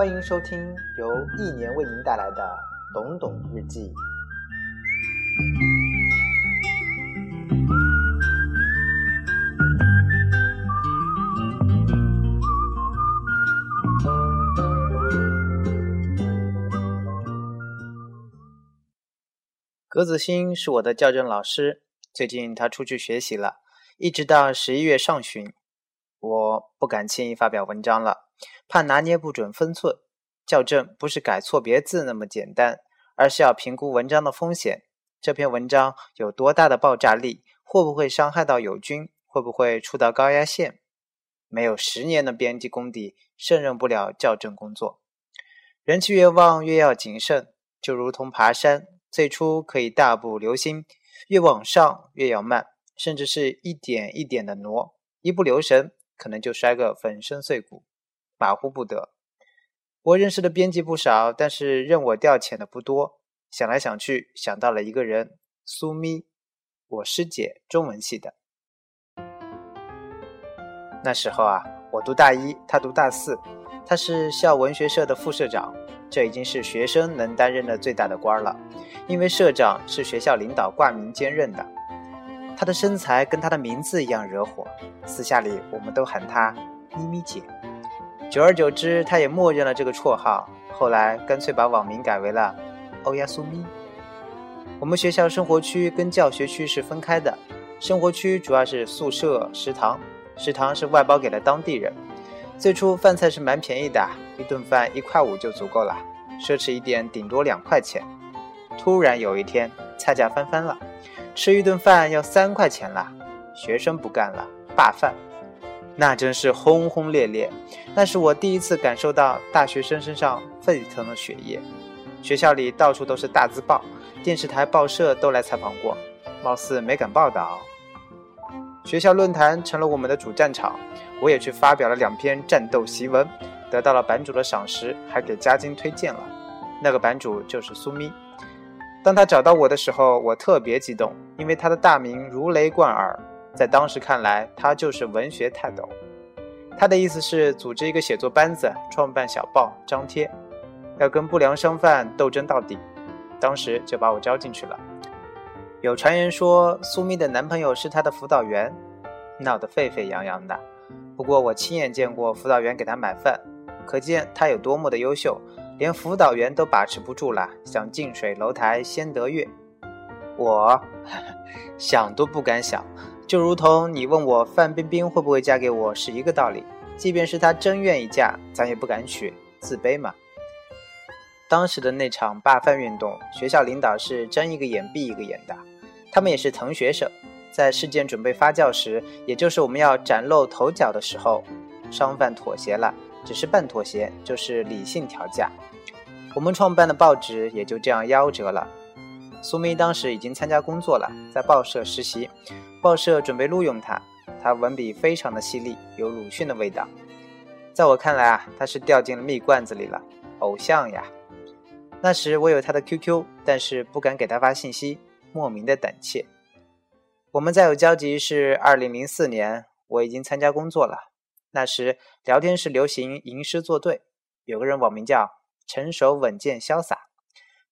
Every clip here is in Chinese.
欢迎收听由一年为您带来的《懂懂日记》。格子欣是我的校正老师，最近他出去学习了，一直到十一月上旬，我不敢轻易发表文章了。怕拿捏不准分寸，校正不是改错别字那么简单，而是要评估文章的风险。这篇文章有多大的爆炸力？会不会伤害到友军？会不会触到高压线？没有十年的编辑功底，胜任不了校正工作。人气越旺，越要谨慎，就如同爬山，最初可以大步流星，越往上越要慢，甚至是一点一点的挪，一不留神，可能就摔个粉身碎骨。马虎不得。我认识的编辑不少，但是任我调遣的不多。想来想去，想到了一个人，苏咪，我师姐，中文系的。那时候啊，我读大一，她读大四。她是校文学社的副社长，这已经是学生能担任的最大的官了。因为社长是学校领导挂名兼任的。她的身材跟她的名字一样惹火，私下里我们都喊她咪咪姐。久而久之，他也默认了这个绰号。后来干脆把网名改为了欧亚苏咪。我们学校生活区跟教学区是分开的，生活区主要是宿舍、食堂，食堂是外包给了当地人。最初饭菜是蛮便宜的，一顿饭一块五就足够了，奢侈一点顶多两块钱。突然有一天，菜价翻番了，吃一顿饭要三块钱了，学生不干了，罢饭。那真是轰轰烈烈，那是我第一次感受到大学生身上沸腾的血液。学校里到处都是大字报，电视台、报社都来采访过，貌似没敢报道。学校论坛成了我们的主战场，我也去发表了两篇战斗檄文，得到了版主的赏识，还给加金推荐了。那个版主就是苏咪。当他找到我的时候，我特别激动，因为他的大名如雷贯耳。在当时看来，他就是文学泰斗。他的意思是组织一个写作班子，创办小报，张贴，要跟不良商贩斗争到底。当时就把我招进去了。有传言说苏咪的男朋友是她的辅导员，闹得沸沸扬扬的。不过我亲眼见过辅导员给她买饭，可见她有多么的优秀，连辅导员都把持不住了，想近水楼台先得月。我 想都不敢想。就如同你问我范冰冰会不会嫁给我是一个道理，即便是她真愿意嫁，咱也不敢娶，自卑嘛。当时的那场罢饭运动，学校领导是睁一个眼闭一个眼的，他们也是疼学生。在事件准备发酵时，也就是我们要崭露头角的时候，商贩妥协了，只是半妥协，就是理性调价。我们创办的报纸也就这样夭折了。苏咪当时已经参加工作了，在报社实习。报社准备录用他，他文笔非常的犀利，有鲁迅的味道。在我看来啊，他是掉进了蜜罐子里了，偶像呀。那时我有他的 QQ，但是不敢给他发信息，莫名的胆怯。我们再有交集是二零零四年，我已经参加工作了。那时聊天室流行吟诗作对，有个人网名叫成熟稳健潇洒，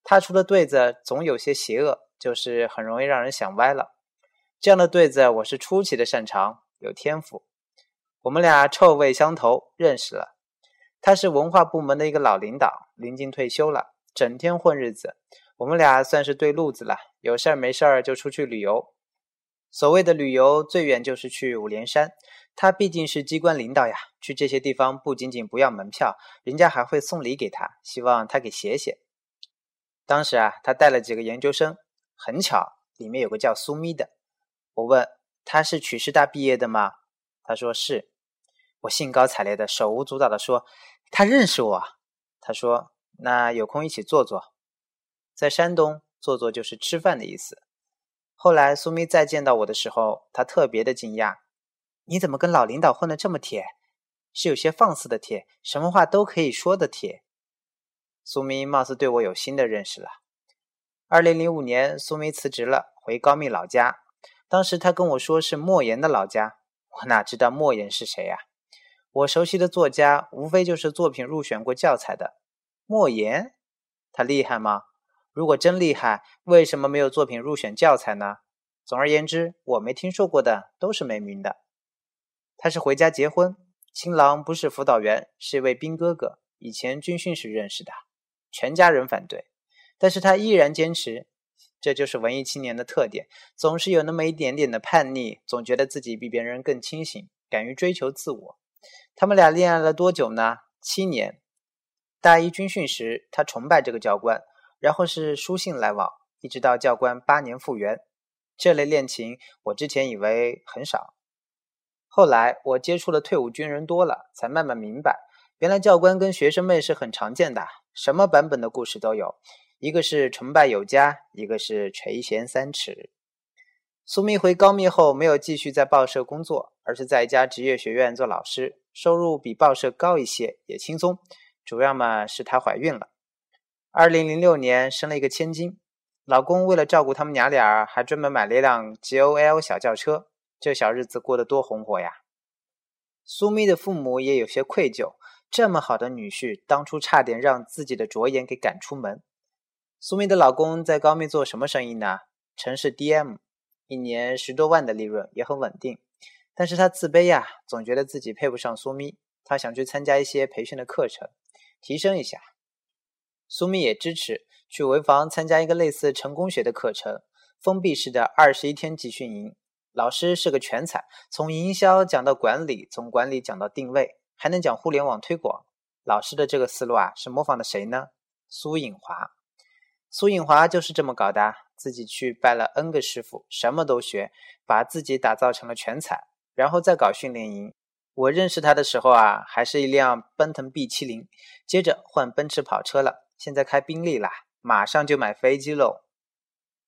他出的对子总有些邪恶，就是很容易让人想歪了。这样的对子，我是出奇的擅长，有天赋。我们俩臭味相投，认识了。他是文化部门的一个老领导，临近退休了，整天混日子。我们俩算是对路子了，有事儿没事儿就出去旅游。所谓的旅游，最远就是去五连山。他毕竟是机关领导呀，去这些地方不仅仅不要门票，人家还会送礼给他，希望他给写写。当时啊，他带了几个研究生，很巧，里面有个叫苏咪的。我问他是曲师大毕业的吗？他说是。我兴高采烈的手舞足蹈的说他认识我。他说那有空一起坐坐。在山东坐坐就是吃饭的意思。后来苏咪再见到我的时候，他特别的惊讶。你怎么跟老领导混得这么铁？是有些放肆的铁，什么话都可以说的铁。苏咪貌似对我有新的认识了。二零零五年，苏咪辞职了，回高密老家。当时他跟我说是莫言的老家，我哪知道莫言是谁呀？我熟悉的作家，无非就是作品入选过教材的莫言。他厉害吗？如果真厉害，为什么没有作品入选教材呢？总而言之，我没听说过的都是没名的。他是回家结婚，新郎不是辅导员，是一位兵哥哥，以前军训时认识的，全家人反对，但是他依然坚持。这就是文艺青年的特点，总是有那么一点点的叛逆，总觉得自己比别人更清醒，敢于追求自我。他们俩恋爱了多久呢？七年。大一军训时，他崇拜这个教官，然后是书信来往，一直到教官八年复员。这类恋情，我之前以为很少，后来我接触了退伍军人多了，才慢慢明白，原来教官跟学生妹是很常见的，什么版本的故事都有。一个是崇拜有加，一个是垂涎三尺。苏密回高密后，没有继续在报社工作，而是在一家职业学院做老师，收入比报社高一些，也轻松。主要嘛是她怀孕了，二零零六年生了一个千金。老公为了照顾他们娘俩，还专门买了一辆 GOL 小轿车，这小日子过得多红火呀！苏密的父母也有些愧疚，这么好的女婿，当初差点让自己的着眼给赶出门。苏密的老公在高密做什么生意呢？城市 DM，一年十多万的利润，也很稳定。但是他自卑呀，总觉得自己配不上苏咪。他想去参加一些培训的课程，提升一下。苏密也支持去潍坊参加一个类似成功学的课程，封闭式的二十一天集训营。老师是个全才，从营销讲到管理，从管理讲到定位，还能讲互联网推广。老师的这个思路啊，是模仿的谁呢？苏颖华。苏颖华就是这么搞的，自己去拜了 N 个师傅，什么都学，把自己打造成了全才，然后再搞训练营。我认识他的时候啊，还是一辆奔腾 B 七零，接着换奔驰跑车了，现在开宾利啦，马上就买飞机喽。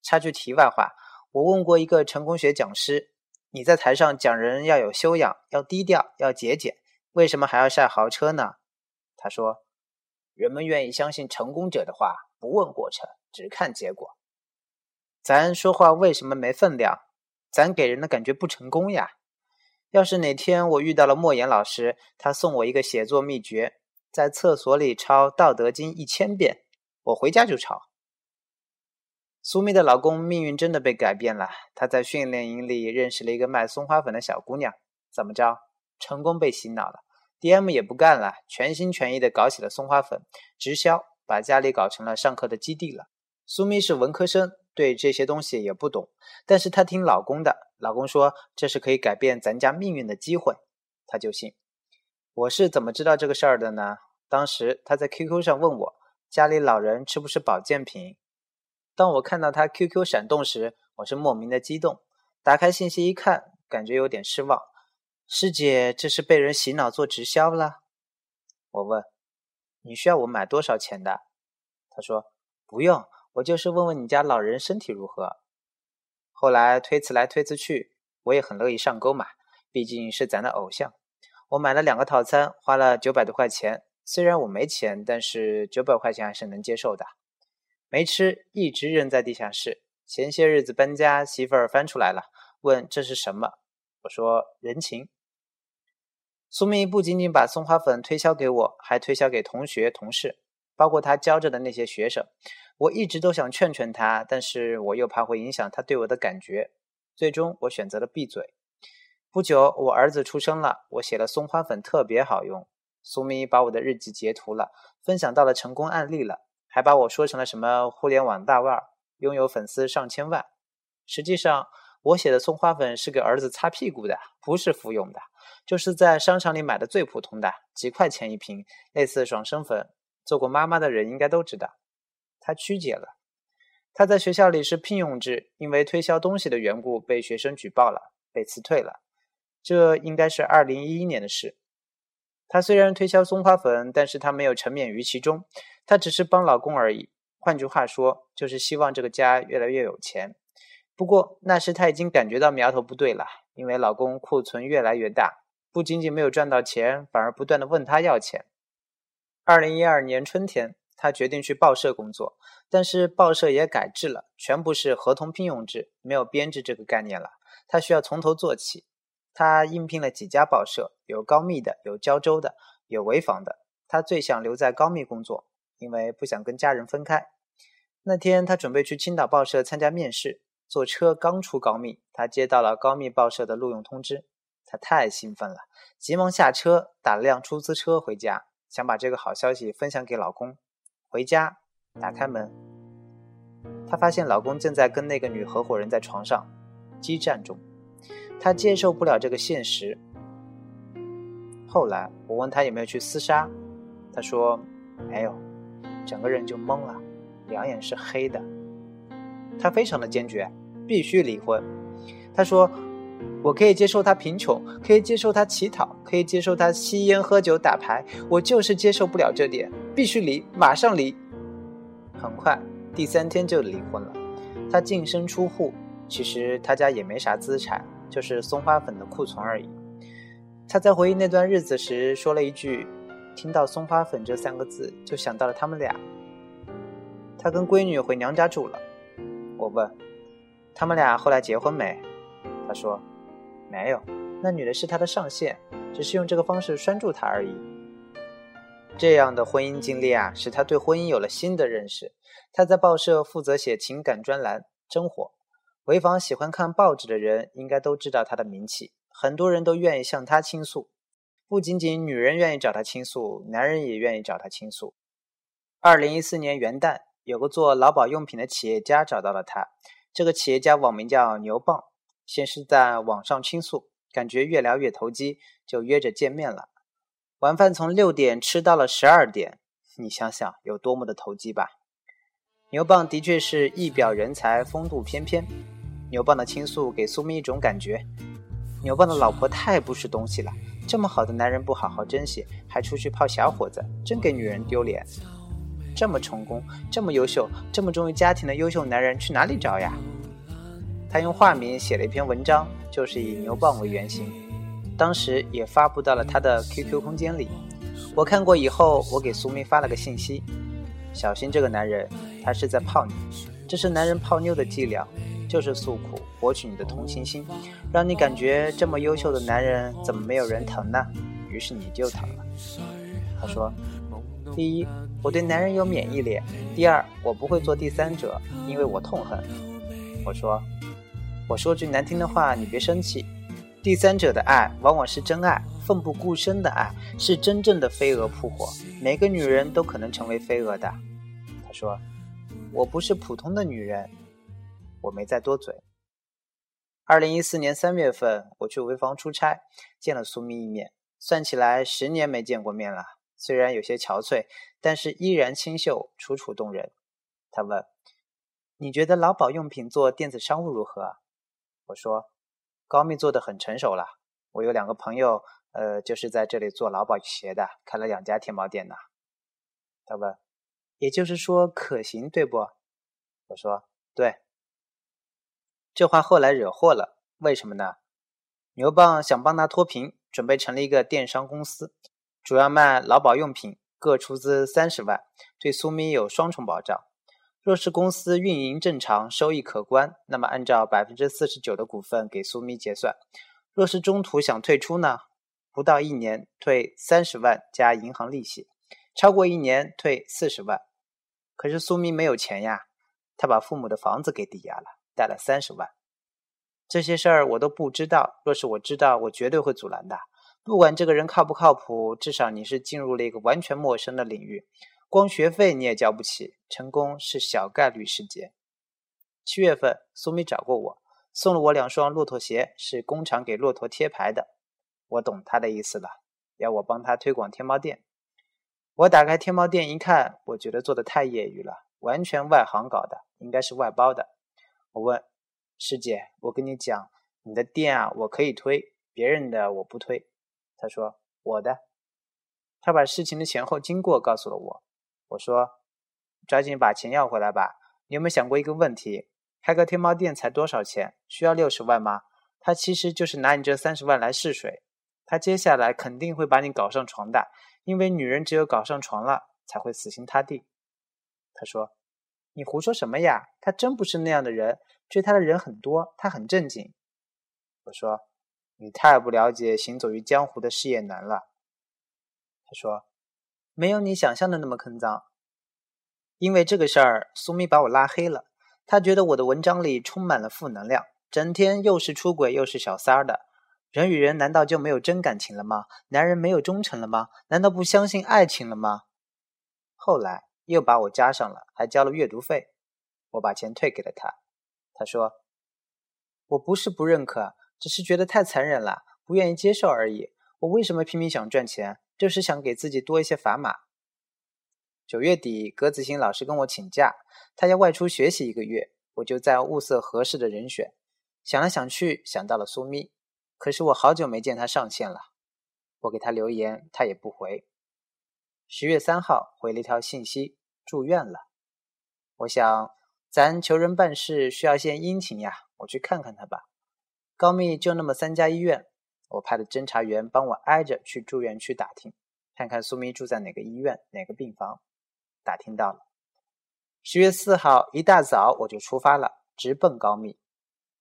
插句题外话，我问过一个成功学讲师：“你在台上讲人要有修养，要低调，要节俭，为什么还要晒豪车呢？”他说：“人们愿意相信成功者的话。”不问过程，只看结果。咱说话为什么没分量？咱给人的感觉不成功呀。要是哪天我遇到了莫言老师，他送我一个写作秘诀，在厕所里抄《道德经》一千遍，我回家就抄。苏密的老公命运真的被改变了，他在训练营里认识了一个卖松花粉的小姑娘，怎么着？成功被洗脑了，DM 也不干了，全心全意的搞起了松花粉直销。把家里搞成了上课的基地了。苏咪是文科生，对这些东西也不懂，但是她听老公的，老公说这是可以改变咱家命运的机会，她就信。我是怎么知道这个事儿的呢？当时她在 QQ 上问我，家里老人吃不吃保健品？当我看到她 QQ 闪动时，我是莫名的激动，打开信息一看，感觉有点失望。师姐，这是被人洗脑做直销了？我问。你需要我买多少钱的？他说不用，我就是问问你家老人身体如何。后来推辞来推辞去，我也很乐意上钩嘛，毕竟是咱的偶像。我买了两个套餐，花了九百多块钱。虽然我没钱，但是九百块钱还是能接受的。没吃，一直扔在地下室。前些日子搬家，媳妇儿翻出来了，问这是什么？我说人情。苏密不仅仅把松花粉推销给我，还推销给同学、同事，包括他教着的那些学生。我一直都想劝劝他，但是我又怕会影响他对我的感觉。最终，我选择了闭嘴。不久，我儿子出生了，我写了松花粉特别好用。苏密把我的日记截图了，分享到了成功案例了，还把我说成了什么互联网大腕儿，拥有粉丝上千万。实际上，我写的松花粉是给儿子擦屁股的，不是服用的。就是在商场里买的最普通的，几块钱一瓶，类似爽身粉。做过妈妈的人应该都知道。他曲解了，他在学校里是聘用制，因为推销东西的缘故被学生举报了，被辞退了。这应该是二零一一年的事。他虽然推销松花粉，但是他没有沉湎于其中，他只是帮老公而已。换句话说，就是希望这个家越来越有钱。不过那时他已经感觉到苗头不对了，因为老公库存越来越大。不仅仅没有赚到钱，反而不断的问他要钱。二零一二年春天，他决定去报社工作，但是报社也改制了，全部是合同聘用制，没有编制这个概念了。他需要从头做起。他应聘了几家报社，有高密的，有胶州的，有潍坊的。他最想留在高密工作，因为不想跟家人分开。那天他准备去青岛报社参加面试，坐车刚出高密，他接到了高密报社的录用通知。他太兴奋了，急忙下车，打了辆出租车回家，想把这个好消息分享给老公。回家，打开门，他发现老公正在跟那个女合伙人在床上激战中。他接受不了这个现实。后来我问他有没有去厮杀，他说没有，整个人就懵了，两眼是黑的。他非常的坚决，必须离婚。他说。我可以接受他贫穷，可以接受他乞讨，可以接受他吸烟、喝酒、打牌，我就是接受不了这点，必须离，马上离。很快，第三天就离婚了。他净身出户，其实他家也没啥资产，就是松花粉的库存而已。他在回忆那段日子时说了一句：“听到松花粉这三个字，就想到了他们俩。”他跟闺女回娘家住了。我问：“他们俩后来结婚没？”他说。没有，那女的是他的上线，只是用这个方式拴住他而已。这样的婚姻经历啊，使他对婚姻有了新的认识。他在报社负责写情感专栏，真火。潍坊喜欢看报纸的人应该都知道他的名气，很多人都愿意向他倾诉。不仅仅女人愿意找他倾诉，男人也愿意找他倾诉。二零一四年元旦，有个做劳保用品的企业家找到了他，这个企业家网名叫牛蒡。先是在网上倾诉，感觉越聊越投机，就约着见面了。晚饭从六点吃到了十二点，你想想有多么的投机吧。牛蒡的确是一表人才，风度翩翩。牛蒡的倾诉给苏明一种感觉：牛蒡的老婆太不是东西了，这么好的男人不好好珍惜，还出去泡小伙子，真给女人丢脸。这么成功、这么优秀、这么忠于家庭的优秀男人去哪里找呀？他用化名写了一篇文章，就是以牛蒡为原型，当时也发布到了他的 QQ 空间里。我看过以后，我给苏明发了个信息：小心这个男人，他是在泡你，这是男人泡妞的伎俩，就是诉苦，博取你的同情心，让你感觉这么优秀的男人怎么没有人疼呢？于是你就疼了。他说：第一，我对男人有免疫力；第二，我不会做第三者，因为我痛恨。我说。我说句难听的话，你别生气。第三者的爱往往是真爱，奋不顾身的爱是真正的飞蛾扑火。每个女人都可能成为飞蛾的。他说：“我不是普通的女人。”我没再多嘴。二零一四年三月份，我去潍坊出差，见了苏咪一面。算起来十年没见过面了，虽然有些憔悴，但是依然清秀，楚楚动人。他问：“你觉得劳保用品做电子商务如何？”我说，高密做的很成熟了。我有两个朋友，呃，就是在这里做劳保鞋的，开了两家天猫店呢。他问，也就是说可行对不？我说对。这话后来惹祸了，为什么呢？牛蒡想帮他脱贫，准备成立一个电商公司，主要卖劳保用品，各出资三十万，对苏咪有双重保障。若是公司运营正常，收益可观，那么按照百分之四十九的股份给苏咪结算。若是中途想退出呢？不到一年退三十万加银行利息，超过一年退四十万。可是苏咪没有钱呀，他把父母的房子给抵押了，贷了三十万。这些事儿我都不知道，若是我知道，我绝对会阻拦的。不管这个人靠不靠谱，至少你是进入了一个完全陌生的领域。光学费你也交不起，成功是小概率事件。七月份，苏米找过我，送了我两双骆驼鞋，是工厂给骆驼贴牌的。我懂他的意思了，要我帮他推广天猫店。我打开天猫店一看，我觉得做的太业余了，完全外行搞的，应该是外包的。我问师姐：“我跟你讲，你的店啊，我可以推，别人的我不推。”他说：“我的。”他把事情的前后经过告诉了我。我说：“抓紧把钱要回来吧。你有没有想过一个问题？开个天猫店才多少钱？需要六十万吗？他其实就是拿你这三十万来试水。他接下来肯定会把你搞上床的，因为女人只有搞上床了才会死心塌地。”他说：“你胡说什么呀？他真不是那样的人，追他的人很多，他很正经。”我说：“你太不了解行走于江湖的事业男了。他说：“没有你想象的那么坑脏。”因为这个事儿，苏咪把我拉黑了。他觉得我的文章里充满了负能量，整天又是出轨又是小三儿的。人与人难道就没有真感情了吗？男人没有忠诚了吗？难道不相信爱情了吗？后来又把我加上了，还交了阅读费。我把钱退给了他。他说：“我不是不认可，只是觉得太残忍了，不愿意接受而已。我为什么拼命想赚钱？就是想给自己多一些砝码。”九月底，格子欣老师跟我请假，他要外出学习一个月，我就在物色合适的人选。想来想去，想到了苏咪，可是我好久没见他上线了。我给他留言，他也不回。十月三号回了一条信息：住院了。我想，咱求人办事需要献殷勤呀，我去看看他吧。高密就那么三家医院，我派的侦查员帮我挨着去住院区打听，看看苏咪住在哪个医院、哪个病房。打听到了，十月四号一大早我就出发了，直奔高密。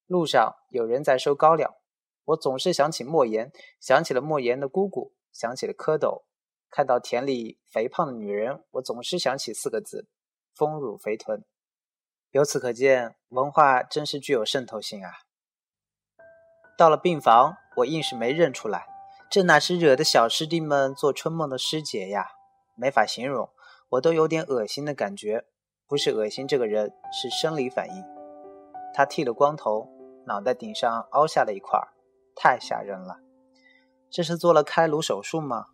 路上有人在收高粱，我总是想起莫言，想起了莫言的姑姑，想起了蝌蚪。看到田里肥胖的女人，我总是想起四个字：丰乳肥臀。由此可见，文化真是具有渗透性啊！到了病房，我硬是没认出来，这哪是惹得小师弟们做春梦的师姐呀？没法形容。我都有点恶心的感觉，不是恶心这个人，是生理反应。他剃了光头，脑袋顶上凹下了一块，太吓人了。这是做了开颅手术吗？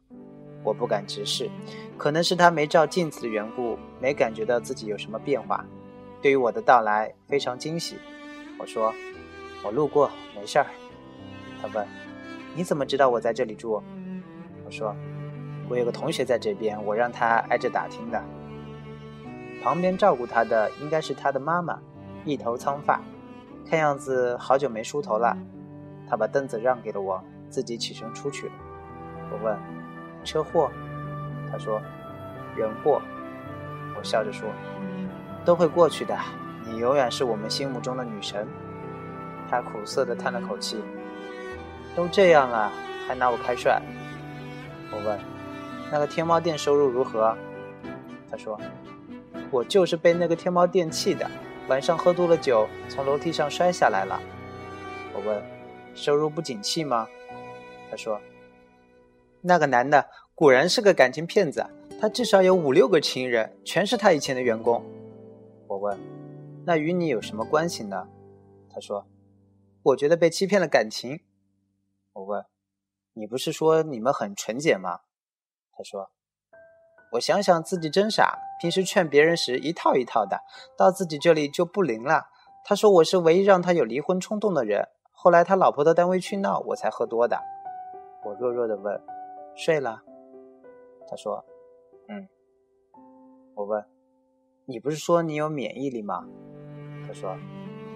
我不敢直视，可能是他没照镜子的缘故，没感觉到自己有什么变化。对于我的到来非常惊喜。我说：“我路过，没事儿。”他问：“你怎么知道我在这里住？”我说。我有个同学在这边，我让他挨着打听的。旁边照顾他的应该是他的妈妈，一头苍发，看样子好久没梳头了。他把凳子让给了我，自己起身出去了。我问：“车祸？”他说：“人祸。”我笑着说：“都会过去的，你永远是我们心目中的女神。”他苦涩地叹了口气：“都这样了，还拿我开涮？”我问。那个天猫店收入如何？他说：“我就是被那个天猫店气的，晚上喝多了酒，从楼梯上摔下来了。”我问：“收入不景气吗？”他说：“那个男的果然是个感情骗子，他至少有五六个情人，全是他以前的员工。”我问：“那与你有什么关系呢？”他说：“我觉得被欺骗了感情。”我问：“你不是说你们很纯洁吗？”他说：“我想想自己真傻，平时劝别人时一套一套的，到自己这里就不灵了。”他说：“我是唯一让他有离婚冲动的人。”后来他老婆到单位去闹，我才喝多的。我弱弱的问：“睡了？”他说：“嗯。”我问：“你不是说你有免疫力吗？”他说：“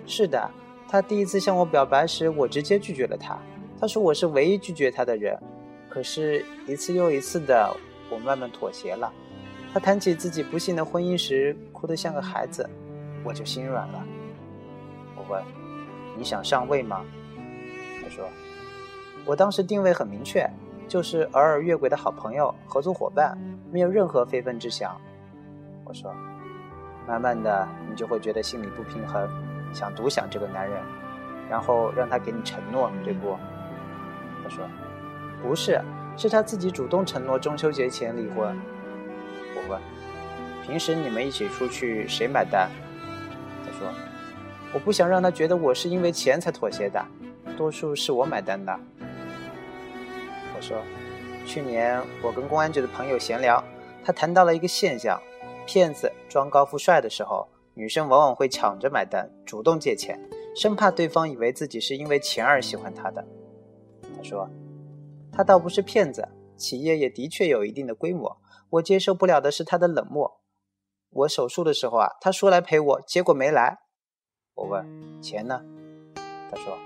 是的。”他第一次向我表白时，我直接拒绝了他。他说我是唯一拒绝他的人。可是，一次又一次的，我慢慢妥协了。他谈起自己不幸的婚姻时，哭得像个孩子，我就心软了。我问：“你想上位吗？”他说：“我当时定位很明确，就是偶尔越轨的好朋友、合作伙伴，没有任何非分之想。”我说：“慢慢的，你就会觉得心里不平衡，想独享这个男人，然后让他给你承诺，对不？”他说。不是，是他自己主动承诺中秋节前离婚。我问：“平时你们一起出去谁买单？”他说：“我不想让他觉得我是因为钱才妥协的，多数是我买单的。”我说：“去年我跟公安局的朋友闲聊，他谈到了一个现象：骗子装高富帅的时候，女生往往会抢着买单，主动借钱，生怕对方以为自己是因为钱而喜欢他的。”他说。他倒不是骗子，企业也的确有一定的规模。我接受不了的是他的冷漠。我手术的时候啊，他说来陪我，结果没来。我问钱呢？他说，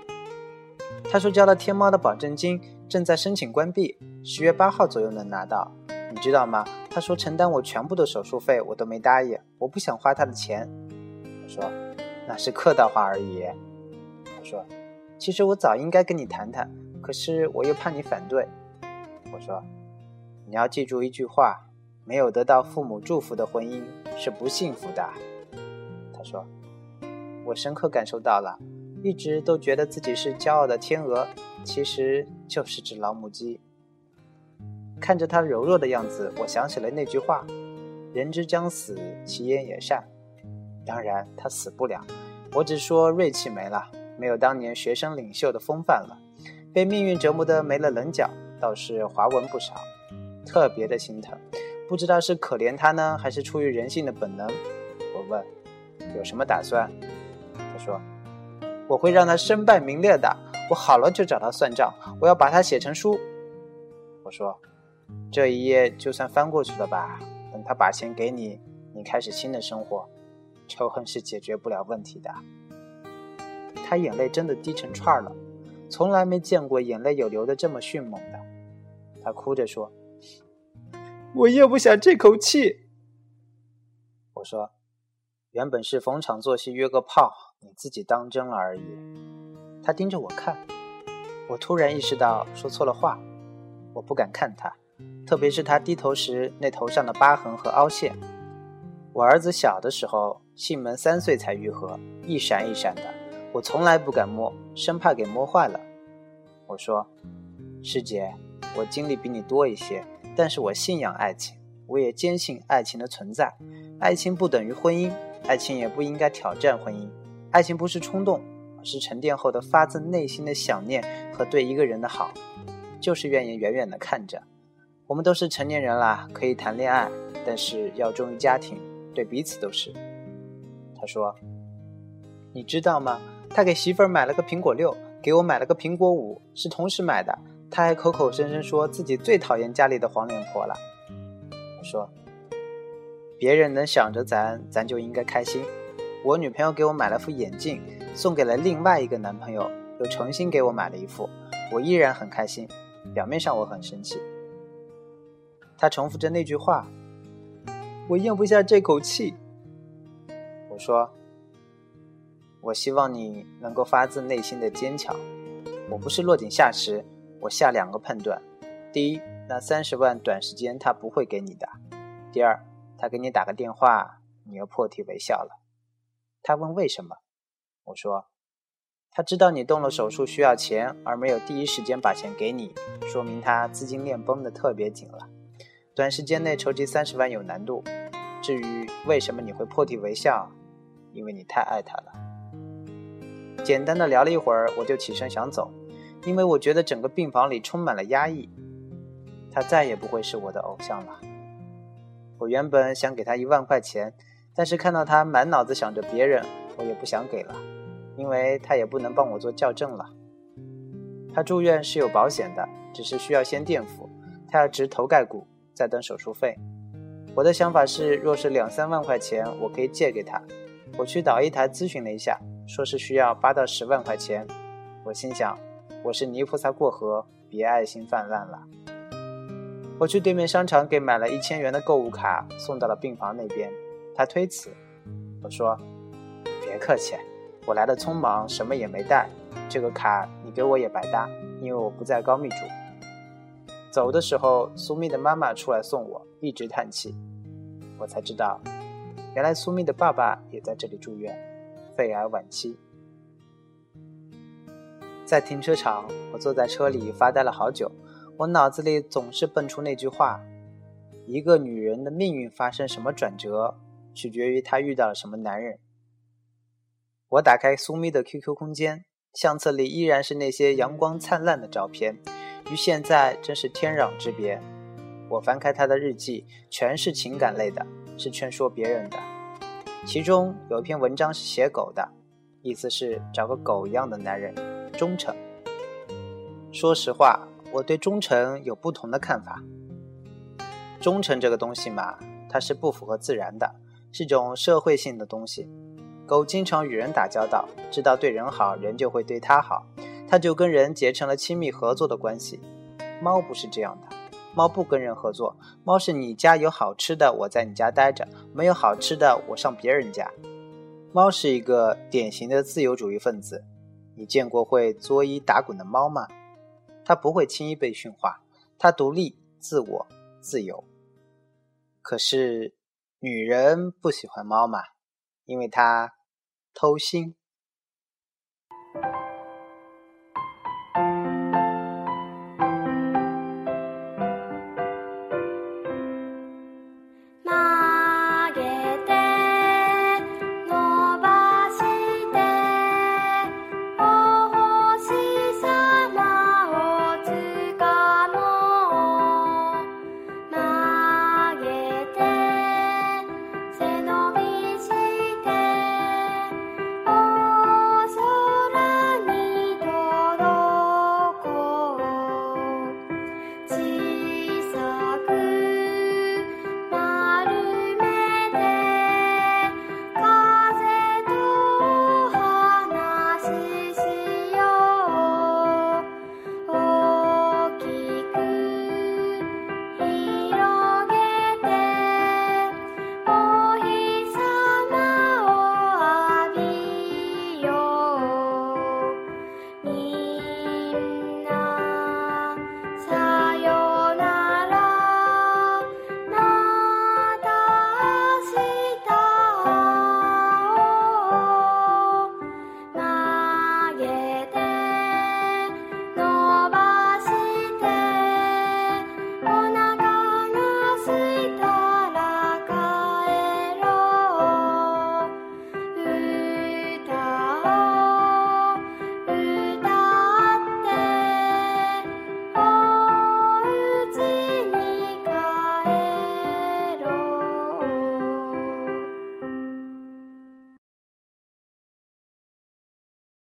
他说交了天猫的保证金，正在申请关闭，十月八号左右能拿到。你知道吗？他说承担我全部的手术费，我都没答应，我不想花他的钱。我说那是客套话而已。他说，其实我早应该跟你谈谈。可是我又怕你反对。我说：“你要记住一句话，没有得到父母祝福的婚姻是不幸福的。”他说：“我深刻感受到了，一直都觉得自己是骄傲的天鹅，其实就是只老母鸡。”看着他柔弱的样子，我想起了那句话：“人之将死，其言也善。”当然，他死不了。我只说锐气没了，没有当年学生领袖的风范了，被命运折磨得没了棱角。倒是滑纹不少，特别的心疼，不知道是可怜他呢，还是出于人性的本能。我问，有什么打算？他说，我会让他身败名裂的。我好了就找他算账，我要把他写成书。我说，这一页就算翻过去了吧。等他把钱给你，你开始新的生活，仇恨是解决不了问题的。他眼泪真的滴成串了，从来没见过眼泪有流的这么迅猛的。他哭着说：“我咽不下这口气。”我说：“原本是逢场作戏约个炮，你自己当真了而已。”他盯着我看，我突然意识到说错了话，我不敢看他，特别是他低头时那头上的疤痕和凹陷。我儿子小的时候，囟门三岁才愈合，一闪一闪的，我从来不敢摸，生怕给摸坏了。我说：“师姐。”我经历比你多一些，但是我信仰爱情，我也坚信爱情的存在。爱情不等于婚姻，爱情也不应该挑战婚姻。爱情不是冲动，是沉淀后的发自内心的想念和对一个人的好，就是愿意远远的看着。我们都是成年人啦，可以谈恋爱，但是要忠于家庭，对彼此都是。他说：“你知道吗？他给媳妇儿买了个苹果六，给我买了个苹果五，是同时买的。”他还口口声声说自己最讨厌家里的黄脸婆了。我说，别人能想着咱，咱就应该开心。我女朋友给我买了副眼镜，送给了另外一个男朋友，又重新给我买了一副，我依然很开心。表面上我很生气。他重复着那句话，我咽不下这口气。我说，我希望你能够发自内心的坚强。我不是落井下石。我下两个判断：第一，那三十万短时间他不会给你的；第二，他给你打个电话，你又破涕为笑了。他问为什么？我说，他知道你动了手术需要钱，而没有第一时间把钱给你，说明他资金链绷得特别紧了，短时间内筹集三十万有难度。至于为什么你会破涕为笑，因为你太爱他了。简单的聊了一会儿，我就起身想走。因为我觉得整个病房里充满了压抑，他再也不会是我的偶像了。我原本想给他一万块钱，但是看到他满脑子想着别人，我也不想给了，因为他也不能帮我做校正了。他住院是有保险的，只是需要先垫付，他要植头盖骨，再等手术费。我的想法是，若是两三万块钱，我可以借给他。我去导医台咨询了一下，说是需要八到十万块钱。我心想。我是泥菩萨过河，别爱心泛滥了。我去对面商场给买了一千元的购物卡，送到了病房那边。他推辞，我说：“别客气，我来的匆忙，什么也没带。这个卡你给我也白搭，因为我不在高密住。”走的时候，苏密的妈妈出来送我，一直叹气。我才知道，原来苏密的爸爸也在这里住院，肺癌晚期。在停车场，我坐在车里发呆了好久。我脑子里总是蹦出那句话：一个女人的命运发生什么转折，取决于她遇到了什么男人。我打开苏咪的 QQ 空间，相册里依然是那些阳光灿烂的照片，与现在真是天壤之别。我翻开她的日记，全是情感类的，是劝说别人的。其中有一篇文章是写狗的，意思是找个狗一样的男人。忠诚。说实话，我对忠诚有不同的看法。忠诚这个东西嘛，它是不符合自然的，是种社会性的东西。狗经常与人打交道，知道对人好人就会对它好，它就跟人结成了亲密合作的关系。猫不是这样的，猫不跟人合作，猫是你家有好吃的，我在你家待着；没有好吃的，我上别人家。猫是一个典型的自由主义分子。你见过会作揖打滚的猫吗？它不会轻易被驯化，它独立、自我、自由。可是女人不喜欢猫嘛，因为它偷腥。